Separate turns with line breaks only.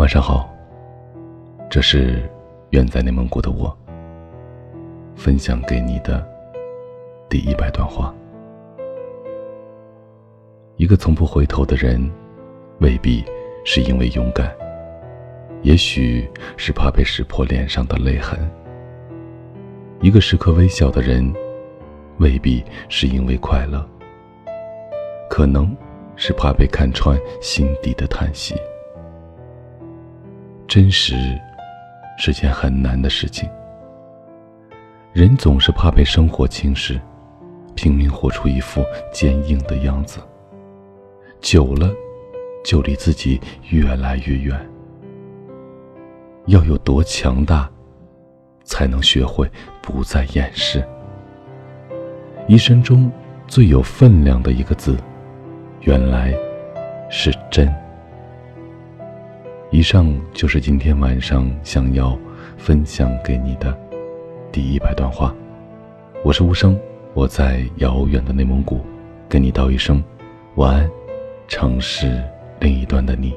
晚上好，这是远在内蒙古的我分享给你的第一百段话。一个从不回头的人，未必是因为勇敢，也许是怕被识破脸上的泪痕；一个时刻微笑的人，未必是因为快乐，可能是怕被看穿心底的叹息。真实是件很难的事情，人总是怕被生活侵蚀，拼命活出一副坚硬的样子，久了就离自己越来越远。要有多强大，才能学会不再掩饰？一生中最有分量的一个字，原来是真。以上就是今天晚上想要分享给你的第一百段话。我是无声，我在遥远的内蒙古，跟你道一声晚安，城市另一端的你。